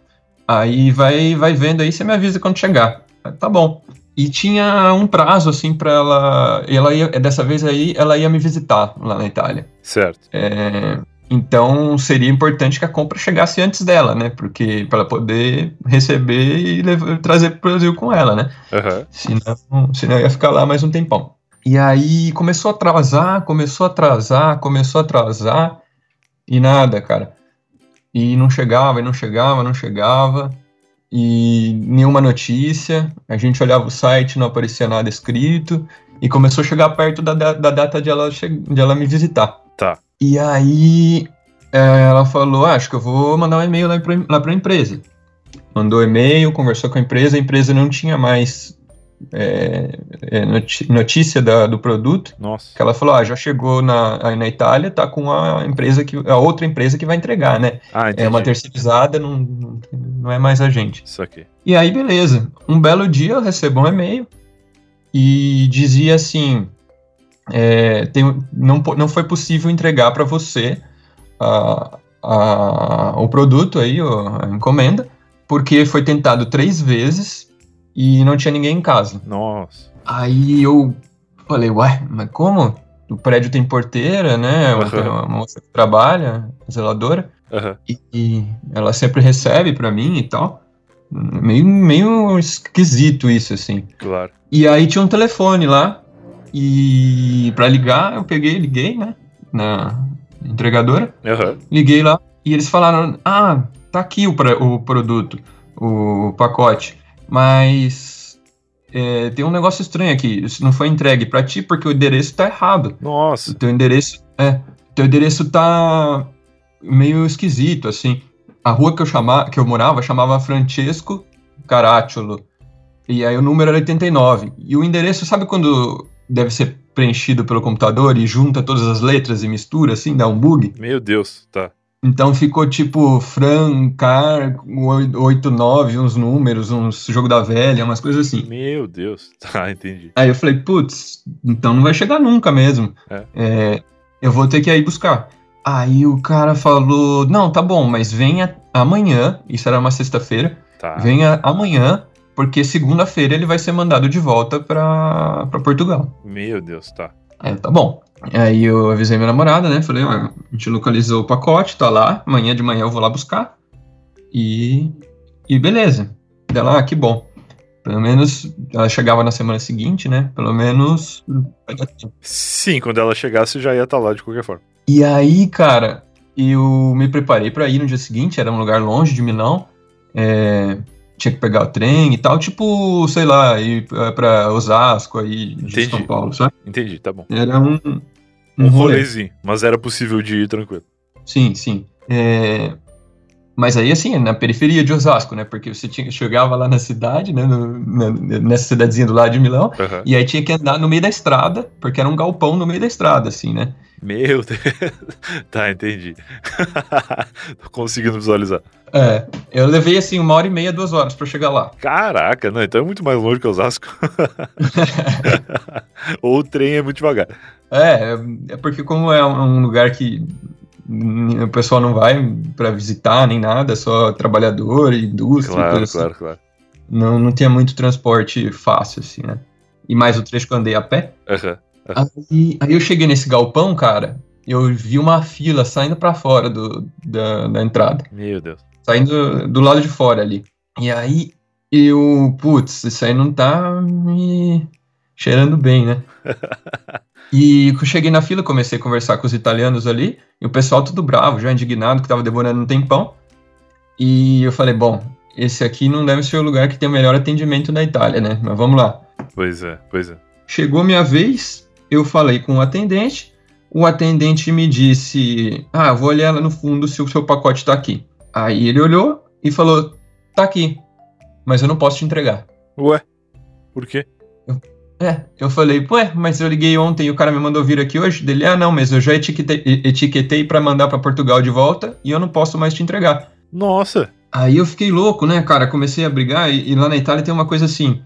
Aí vai, vai vendo aí, você me avisa quando chegar. Tá bom. E tinha um prazo, assim, pra ela. Ela ia, dessa vez aí, ela ia me visitar lá na Itália. Certo. É, então seria importante que a compra chegasse antes dela, né? Porque para ela poder receber e levar- trazer pro Brasil com ela, né? Aham. Senão, senão ia ficar lá mais um tempão. E aí começou a atrasar, começou a atrasar, começou a atrasar e nada, cara. E não chegava, e não chegava, não chegava. E nenhuma notícia. A gente olhava o site, não aparecia nada escrito. E começou a chegar perto da, da, da data de ela, de ela me visitar. Tá. E aí é, ela falou: ah, acho que eu vou mandar um e-mail lá lá pra empresa. Mandou e-mail, conversou com a empresa, a empresa não tinha mais é, é, notícia da- do produto. Nossa. Que ela falou: ah, já chegou na, aí na Itália, tá com a empresa que. a outra empresa que vai entregar, né? Ah. É uma terceirizada, não, não- é mais a gente. Isso aqui. E aí, beleza. Um belo dia eu recebo um e-mail e dizia assim: é, tem- não, não foi possível entregar para você a- a- o produto aí, o- a encomenda, porque foi tentado três vezes e não tinha ninguém em casa. Nossa. Aí eu falei, ué, mas como? O prédio tem porteira, né? Aham. Tem uma moça que trabalha, zeladora Aham. e, e ela sempre recebe pra mim e tal. Meio, meio esquisito isso, assim. Claro. E aí tinha um telefone lá, e pra ligar, eu peguei, liguei, né, na entregadora, Aham. liguei lá, e eles falaram, ah, tá aqui o, o produto, o pacote, mas é, tem um negócio estranho aqui, isso não foi entregue pra ti porque o endereço tá errado. O Nossa. teu endereço. É. Teu endereço tá meio esquisito, assim. A rua que eu, chamava, que eu morava chamava Francesco Caracciolo. E aí o número era 89. E o endereço, sabe quando deve ser preenchido pelo computador e junta todas as letras e mistura, assim, dá um bug? Meu Deus. Tá. Então ficou tipo Francar 89, uns números, uns jogo da velha, umas coisas assim. Meu Deus. [laughs] Tá, entendi. Aí eu falei, putz, então não vai chegar nunca mesmo. É. É, eu vou ter que ir buscar. Aí o cara falou, não, tá bom, mas venha amanhã, isso era uma sexta-feira, Tá. venha amanhã, porque segunda-feira ele vai ser mandado de volta pra, pra Portugal. Meu Deus, tá. Aí eu, tá bom. Aí eu avisei minha namorada, né, falei, ó, a gente localizou o pacote, tá lá, amanhã de manhã eu vou lá buscar. E, e beleza. Dela, ah, que bom. Pelo menos ela chegava na semana seguinte, né? Pelo menos. Sim, quando ela chegasse já ia estar lá de qualquer forma. E aí, cara, eu me preparei pra ir no dia seguinte, era um lugar longe de Milão. É, tinha que pegar o trem e tal, tipo, sei lá, ir pra- pra Osasco aí de Entendi. São Paulo, sabe? Entendi, tá bom. Era um, Um um rolê. rolezinho, mas era possível de ir tranquilo. Sim, sim. É, Mas aí, assim, na periferia de Osasco, né? Porque você tinha, chegava lá na cidade, né? no- na- nessa cidadezinha do lado de Milão, Aham. e aí tinha que andar no meio da estrada, porque era um galpão no meio da estrada, assim, né? Meu [laughs] Deus. tá, entendi. [laughs] Tô conseguindo visualizar. É, eu levei, assim, uma hora e meia, duas horas pra chegar lá. Caraca, não, então é muito mais longe que Osasco. [laughs] Ou o trem é muito devagar. É, é porque como é um lugar que o pessoal não vai pra visitar nem nada, é só trabalhador, indústria, Claro, assim. claro, claro. Não, não tinha muito transporte fácil, assim, né? E mais o trecho que eu andei a pé. Aham. Aí, aí eu cheguei nesse galpão, cara, eu vi uma fila saindo pra fora do, da, da entrada. Meu Deus. Saindo do lado de fora ali. E aí eu, putz, isso aí não tá me cheirando bem, né? [laughs] E eu cheguei na fila, comecei a conversar com os italianos ali, e o pessoal tudo bravo, já indignado, que tava demorando um tempão. E eu falei, bom, esse aqui não deve ser o lugar que tem o melhor atendimento da Itália, né? Mas vamos lá. Pois é, pois é. Chegou minha vez, eu falei com o atendente, o atendente me disse, ah, vou olhar lá no fundo se o seu pacote tá aqui. Aí ele olhou e falou, tá aqui, mas eu não posso te entregar. Ué, por quê? É, eu falei, ué, mas eu liguei ontem e o cara me mandou vir aqui hoje. Dele, ah, não, mas eu já etiquetei, etiquetei para mandar para Portugal de volta e eu não posso mais te entregar. Nossa. Aí eu fiquei louco, né, cara? Comecei a brigar e, e lá na Itália tem uma coisa assim.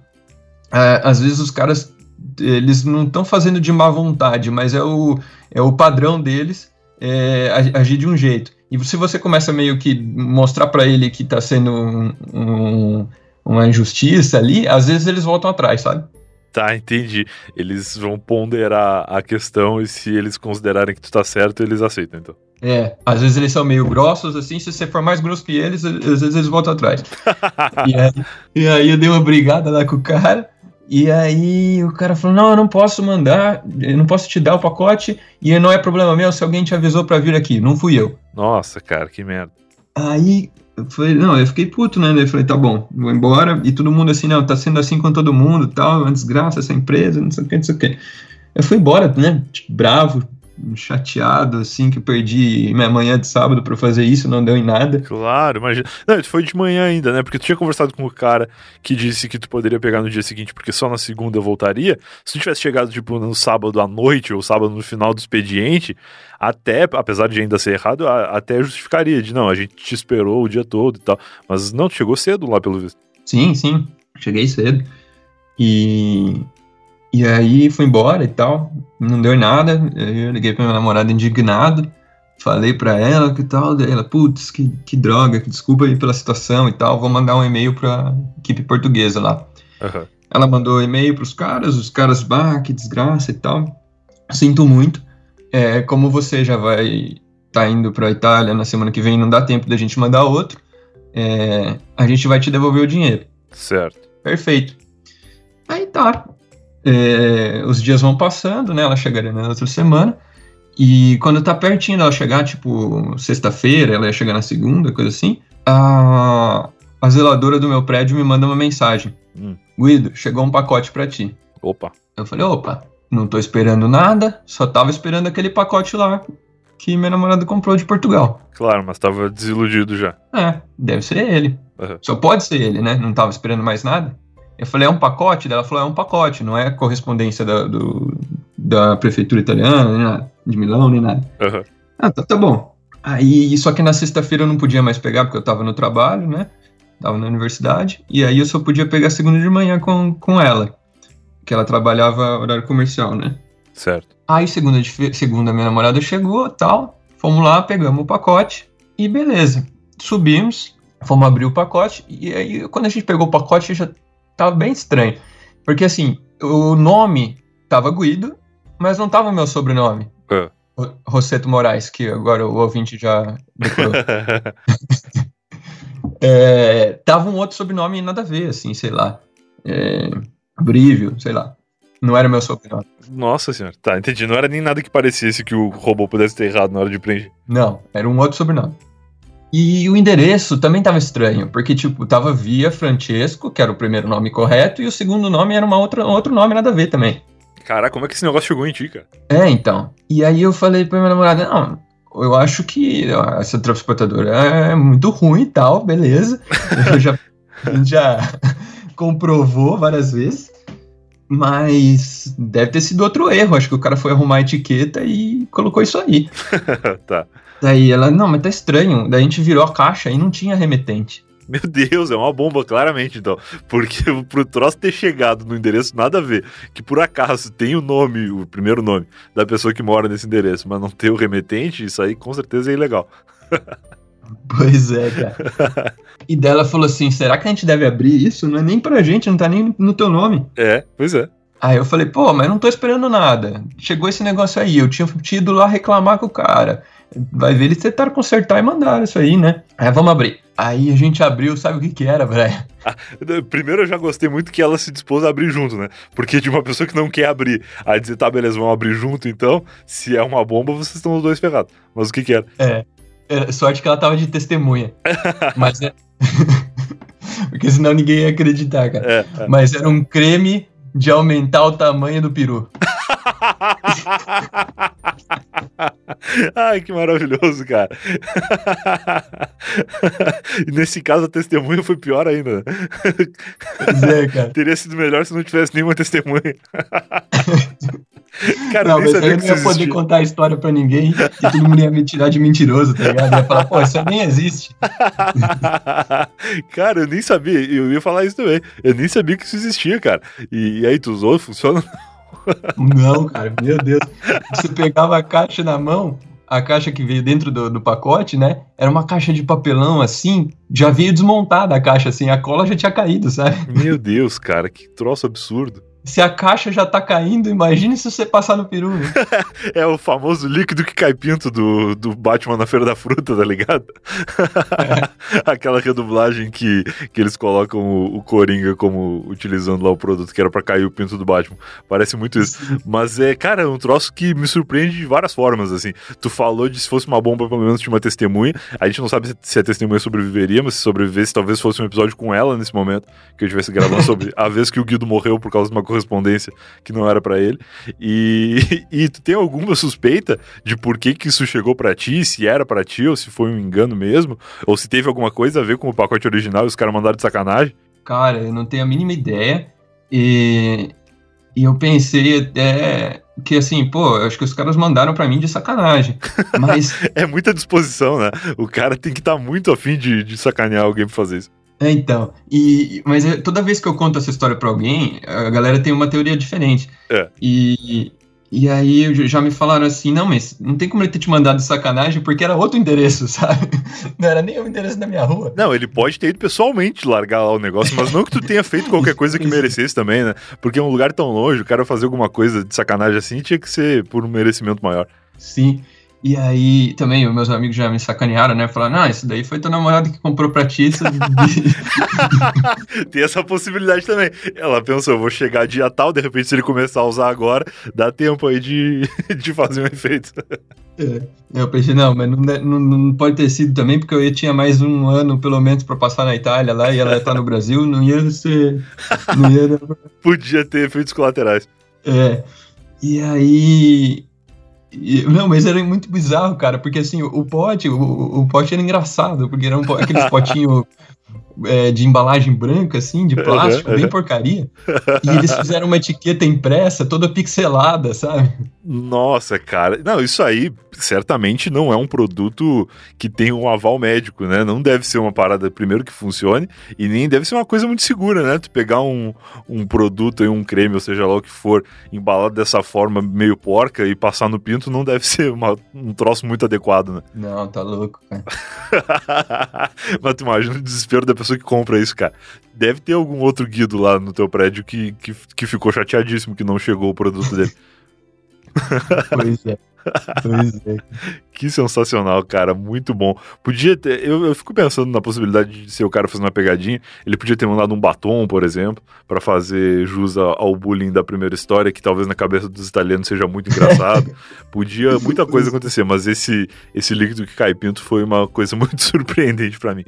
é, às vezes os caras, eles não estão fazendo de má vontade, mas é o, é o padrão deles é, ag- agir de um jeito. E se você começa meio que mostrar para ele que tá sendo um- um- uma injustiça ali, às vezes eles voltam atrás, sabe? Tá, entendi. Eles vão ponderar a questão e se eles considerarem que tu tá certo, eles aceitam, então. É, às vezes eles são meio grossos, assim, se você for mais grosso que eles, às vezes eles voltam atrás. [laughs] e, aí, e aí eu dei uma brigada lá com o cara, e aí o cara falou, não, eu não posso mandar, eu não posso te dar o pacote, e não é problema meu se alguém te avisou pra vir aqui, não fui eu. Nossa, cara, que merda. Aí eu falei, não, eu fiquei puto, né? Eu falei, tá bom, vou embora. E todo mundo assim, não, tá sendo assim com todo mundo, tal, uma desgraça essa empresa, não sei o que, não sei o que. Eu fui embora, né? tipo, Bravo, chateado, assim, que perdi minha manhã de sábado pra fazer isso, não deu em nada. Claro, imagina. Não, foi de manhã ainda, né? Porque tu tinha conversado com o cara que disse que tu poderia pegar no dia seguinte, porque só na segunda eu voltaria. Se tu tivesse chegado, tipo, no sábado à noite ou sábado no final do expediente, até, apesar de ainda ser errado, até justificaria de não, a gente te esperou o dia todo e tal. Mas não, tu chegou cedo lá, pelo visto. Sim, sim, cheguei cedo. E, e aí fui embora e tal, não deu nada. Eu liguei pra minha namorada indignado, falei pra ela que tal, daí ela, putz, que, que droga, desculpa aí pela situação e tal, vou mandar um e-mail pra equipe portuguesa lá. Aham. Ela mandou e-mail pros caras, os caras, bah, que desgraça e tal. Sinto muito. É, como você já vai tá indo pra Itália na semana que vem, não dá tempo da gente mandar outro. é, a gente vai te devolver o dinheiro. Certo. Perfeito. Aí tá. É, os dias vão passando, né? Ela chegaria na outra semana. E quando tá pertinho dela chegar, tipo, sexta-feira, ela ia chegar na segunda, coisa assim, a, a zeladora do meu prédio me manda uma mensagem. Hum. Guido, chegou um pacote pra ti. Opa. Eu falei, opa, não tô esperando nada, só tava esperando aquele pacote lá que minha namorada comprou de Portugal. Claro, mas tava desiludido já. É, deve ser ele. Aham. Só pode ser ele, né? Não tava esperando mais nada. Eu falei, é um pacote? Ela falou, é um pacote, não é correspondência da, do- da prefeitura italiana, nem nada, de Milão, nem nada. Aham. Ah, tá, tá bom. Aí, só que na sexta-feira eu não podia mais pegar, porque eu tava no trabalho, né? Tava na universidade. E aí eu só podia pegar segunda de manhã com, com ela. Que ela trabalhava horário comercial, né? Certo. Aí, segunda, de segunda minha namorada chegou tal. Fomos lá, pegamos o pacote e beleza. Subimos, fomos abrir o pacote. E aí, quando a gente pegou o pacote, já tava bem estranho. Porque assim, o nome tava Guido, mas não tava o meu sobrenome. Ah. Ro- Rosseto Moraes, que agora o ouvinte já decorou. [laughs] É, tava um outro sobrenome nada a ver, assim, sei lá. É, Brívio, sei lá. Não era meu sobrenome. Nossa senhora. Tá, entendi. Não era nem nada que parecesse que o robô pudesse ter errado na hora de preencher. Não, era um outro sobrenome. E o endereço também tava estranho, porque, tipo, tava via Francesco, que era o primeiro nome correto, e o segundo nome era uma outra, outro nome nada a ver também. Caraca, como é que esse negócio chegou em ti, cara? É, então. E aí eu falei pra minha namorada, não, eu acho que ó, essa transportadora é muito ruim e tal, beleza. [laughs] Eu já, a gente já comprovou várias vezes. Mas deve ter sido outro erro. Acho que o cara foi arrumar a etiqueta e colocou isso aí. [laughs] tá. Daí ela, não, mas tá estranho. Daí a gente virou a caixa e não tinha remetente. Meu Deus, é uma bomba, claramente, então. Porque [laughs] pro troço ter chegado no endereço, nada a ver. Que por acaso tem o nome, o primeiro nome da pessoa que mora nesse endereço, mas não ter o remetente, isso aí com certeza é ilegal. [laughs] [laughs] Pois é, cara. e dela falou assim: será que a gente deve abrir isso? Não é nem pra gente, não tá nem no teu nome. É, pois é. Aí eu falei, pô, mas não tô esperando nada. Chegou esse negócio aí, eu tinha ido lá reclamar com o cara. Vai ver, eles tentaram consertar e mandaram isso aí, né? Aí vamos abrir. Aí a gente abriu, sabe o que que era, Brian? Ah, primeiro eu já gostei muito que ela se dispôs a abrir junto, né? Porque de uma pessoa que não quer abrir, aí dizer, tá, beleza, vamos abrir junto então. Se é uma bomba, vocês estão os dois ferrados. Mas o que que era? É. é sorte que ela tava de testemunha. [laughs] Mas é. [laughs] Porque senão ninguém ia acreditar, cara. É, é. Mas era um creme de aumentar o tamanho do peru. [laughs] Ai, que maravilhoso, cara. e nesse caso a testemunha foi pior ainda. Pois é, cara. Teria sido melhor se não tivesse nenhuma testemunha. Cara, não, eu mas eu não ia poder existia. contar a história pra ninguém e todo mundo ia me tirar de mentiroso, tá ligado? Ia falar, pô, isso nem existe. [laughs] cara, eu nem sabia. Eu ia falar isso também. Eu nem sabia que isso existia, cara. E, e aí, tu usou? Funciona? Não, cara, meu Deus. Você pegava a caixa na mão, a caixa que veio dentro do, do pacote, né? Era uma caixa de papelão assim, já veio desmontada a caixa, assim, a cola já tinha caído, sabe? Meu Deus, cara, que troço absurdo. Se a caixa já tá caindo, imagine se você passar no peru. Né? [laughs] É o famoso líquido que cai pinto do, do Batman na Feira da Fruta, tá ligado? [laughs] Aquela redublagem que, que eles colocam o, o Coringa como utilizando lá o produto que era pra cair o pinto do Batman. Parece muito isso. Mas é, cara, é um troço que me surpreende de várias formas, assim. Tu falou de se fosse uma bomba, pelo menos tinha uma testemunha. A gente não sabe se- a testemunha sobreviveria, mas se sobrevivesse, talvez fosse um episódio com ela nesse momento, que eu estivesse gravando [laughs] sobre a vez que o Guido morreu por causa de uma correspondência que não era pra ele. E, [laughs] e tu tem alguma suspeita de por que que isso chegou pra ti, se era pra ti ou se foi um engano mesmo, ou se teve alguma coisa a ver com o pacote original e os caras mandaram de sacanagem? Cara, eu não tenho a mínima ideia. E, e eu pensei até que assim, pô, eu acho que os caras mandaram pra mim de sacanagem. [laughs] Mas É muita disposição, né? O cara tem que estar muito afim de, de sacanear alguém pra fazer isso. É, então. E, mas toda vez que eu conto essa história pra alguém, a galera tem uma teoria diferente. É. E, e aí já me falaram assim, não, mas não tem como ele ter te mandado de sacanagem porque era outro endereço, [laughs] sabe? Não era nem o endereço da minha rua. Não, ele pode ter ido pessoalmente largar lá o negócio, mas não que tu tenha feito qualquer coisa que merecesse também, né? Porque é um lugar tão longe, o cara fazer alguma coisa de sacanagem assim tinha que ser por um merecimento maior. Sim. E aí também os meus amigos já me sacanearam, né? Falaram, não, isso daí foi teu namorado que comprou pra ti. Isso [laughs] Tem essa possibilidade também. Ela pensou, eu vou chegar dia tal, de repente se ele começar a usar agora, dá tempo aí de, [laughs] de fazer um efeito. É. Eu pensei, não, mas não, de- não, não pode ter sido também, porque eu ia- tinha mais um ano, pelo menos, pra passar na Itália lá, e ela ia estar no Brasil, não ia ser. Não ia. [laughs] Podia ter efeitos colaterais. É. E aí. E- não, mas era muito bizarro, cara, porque assim, o pote, o, o pote era engraçado, porque era um, aqueles [laughs] potinhos é, de embalagem branca, assim, de plástico, Uhum, bem uhum. porcaria. E eles [laughs] fizeram uma etiqueta impressa, toda pixelada, sabe? Nossa, cara. Não, isso aí certamente não é um produto que tem um aval médico, né? Não deve ser uma parada, primeiro, que funcione, e nem deve ser uma coisa muito segura, né? Tu pegar um, um produto aí, um creme, ou seja lá o que for, embalado dessa forma meio porca e passar no pinto, não deve [laughs] ser uma- um troço muito adequado, né? Não, tá louco, cara. [laughs] Mas tu imagina o desespero da pessoa que compra isso, cara. Deve ter algum outro guido lá no teu prédio que, que, que ficou chateadíssimo que não chegou o produto dele. [laughs] Pois é. Pois é. Que sensacional, cara. Muito bom. Podia ter. Eu, eu fico pensando na possibilidade de ser o cara fazendo uma pegadinha. Ele podia ter mandado um batom, por exemplo, para fazer jus ao bullying da primeira história, que talvez na cabeça dos italianos seja muito engraçado. [laughs] podia muita coisa acontecer, mas esse, esse líquido que cai pinto foi uma coisa muito [laughs] surpreendente para mim.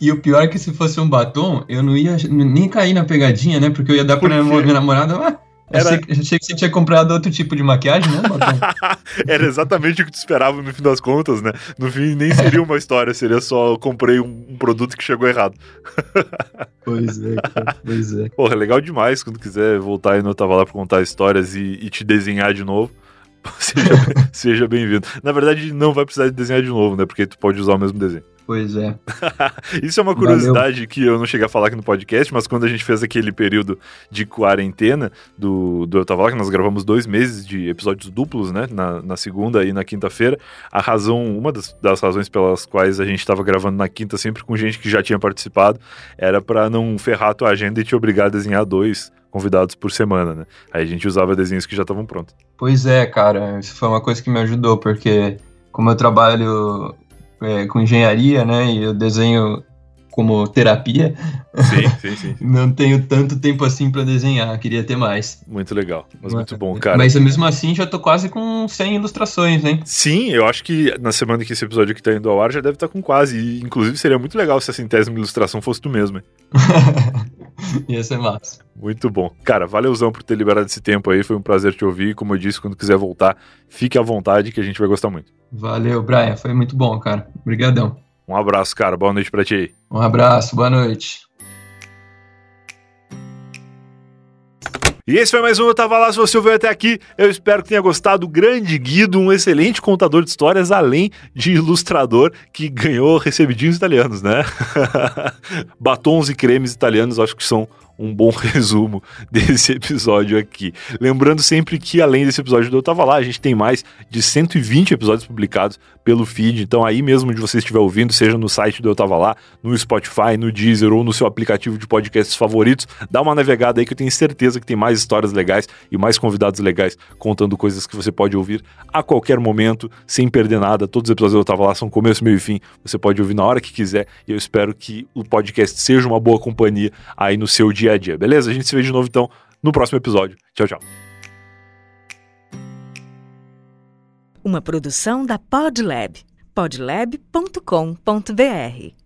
E o pior é que se fosse um batom, eu não ia nem cair na pegadinha, né? Porque eu ia dar pra minha namorada, ah, era... Achei, achei, que você tinha comprado outro tipo de maquiagem, né, [laughs] Era exatamente o que tu esperava no fim das contas, né? No fim, nem seria uma história, seria só comprei um, um produto que chegou errado. [laughs] pois é, cara, pois é. Porra, é legal demais quando quiser voltar aí no Tava lá pra contar histórias e, e te desenhar de novo. [laughs] Seja, [laughs] seja bem-vindo. Na verdade, não vai precisar de desenhar de novo, né? Porque tu pode usar o mesmo desenho. Pois é. [laughs] Isso é uma curiosidade Valeu. que eu não cheguei a falar aqui no podcast, mas quando a gente fez aquele período de quarentena do, do Eu Tava Lá, que nós gravamos dois meses de episódios duplos, né? Na, na segunda e na quinta-feira. A razão, uma das, das, razões pelas quais a gente estava gravando na quinta sempre com gente que já tinha participado, era para não ferrar a tua agenda e te obrigar a desenhar dois convidados por semana, né? Aí a gente usava desenhos que já estavam prontos. Pois é, cara, isso foi uma coisa que me ajudou, porque como eu trabalho é, com engenharia, né? E eu desenho como terapia. Sim, sim, sim. não tenho tanto tempo assim para desenhar, queria ter mais. Muito legal, mas muito bom, cara. Mas mesmo assim já tô quase com 100 ilustrações, hein? Sim, eu acho que na semana que esse episódio aqui tá indo ao ar já deve estar tá com quase. E, inclusive seria muito legal se a centésima ilustração fosse tu mesmo, hein? [laughs] Ia ser massa. Muito bom. Cara, valeuzão por ter liberado esse tempo aí. Foi um prazer te ouvir. Como eu disse, quando quiser voltar, fique à vontade que a gente vai gostar muito. Valeu, Brian. Foi muito bom, cara. Obrigadão. Um abraço, cara. Boa noite pra ti. Um abraço, boa noite. E esse foi mais um Eu Tava Lá. Se você ouviu até aqui, eu espero que tenha gostado. Grande Guido, um excelente contador de histórias, além de ilustrador que ganhou recebidinhos italianos, né? [laughs] Batons e cremes italianos, acho que são um bom [laughs] resumo desse episódio aqui. Lembrando sempre que, além desse episódio do Eu Tava Lá, a gente tem mais de 120 episódios publicados pelo feed. Então, aí mesmo onde você estiver ouvindo, seja no site do Eu Tava Lá, no Spotify, no Deezer ou no seu aplicativo de podcasts favoritos, dá uma navegada aí que eu tenho certeza que tem mais histórias legais e mais convidados legais contando coisas que você pode ouvir a qualquer momento, sem perder nada. Todos os episódios do Eu Tava Lá são começo, meio e fim. Você pode ouvir na hora que quiser e eu espero que o podcast seja uma boa companhia aí no seu dia dia a dia, beleza? A gente se vê de novo então no próximo episódio. Tchau, tchau. Uma produção da Podlab. podlab.com.br